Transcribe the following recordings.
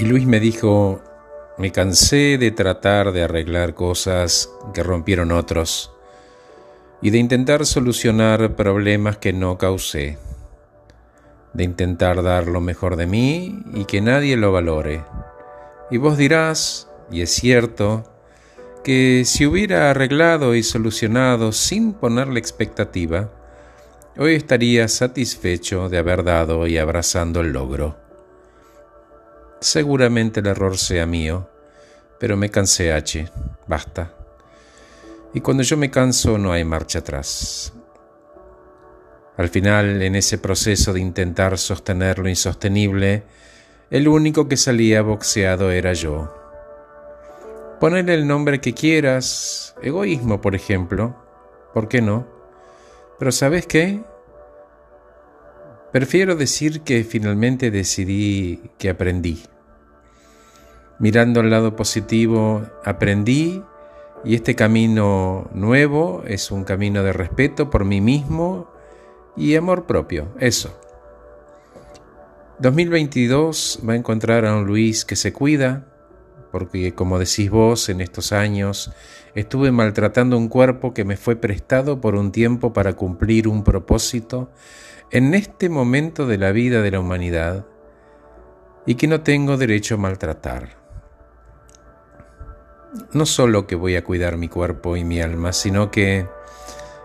Y Luis me dijo, me cansé de tratar de arreglar cosas que rompieron otros y de intentar solucionar problemas que no causé, de intentar dar lo mejor de mí y que nadie lo valore. Y vos dirás, y es cierto, que si hubiera arreglado y solucionado sin ponerle expectativa, hoy estaría satisfecho de haber dado y abrazando el logro. Seguramente el error sea mío, pero me cansé H, basta. Y cuando yo me canso no hay marcha atrás. Al final, en ese proceso de intentar sostener lo insostenible, el único que salía boxeado era yo. Ponle el nombre que quieras, egoísmo por ejemplo, ¿por qué no? Pero ¿sabes qué? Prefiero decir que finalmente decidí que aprendí. Mirando al lado positivo, aprendí y este camino nuevo es un camino de respeto por mí mismo y amor propio, eso. 2022 va a encontrar a un Luis que se cuida, porque como decís vos, en estos años estuve maltratando un cuerpo que me fue prestado por un tiempo para cumplir un propósito en este momento de la vida de la humanidad y que no tengo derecho a maltratar. No solo que voy a cuidar mi cuerpo y mi alma, sino que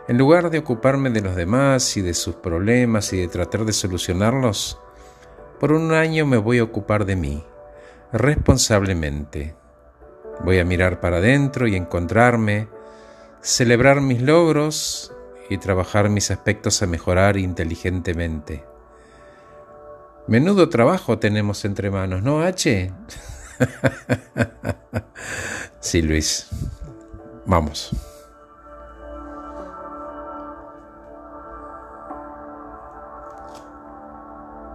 en lugar de ocuparme de los demás y de sus problemas y de tratar de solucionarlos, por un año me voy a ocupar de mí, responsablemente. Voy a mirar para adentro y encontrarme, celebrar mis logros y trabajar mis aspectos a mejorar inteligentemente. Menudo trabajo tenemos entre manos, ¿no, H? sí, Luis. Vamos.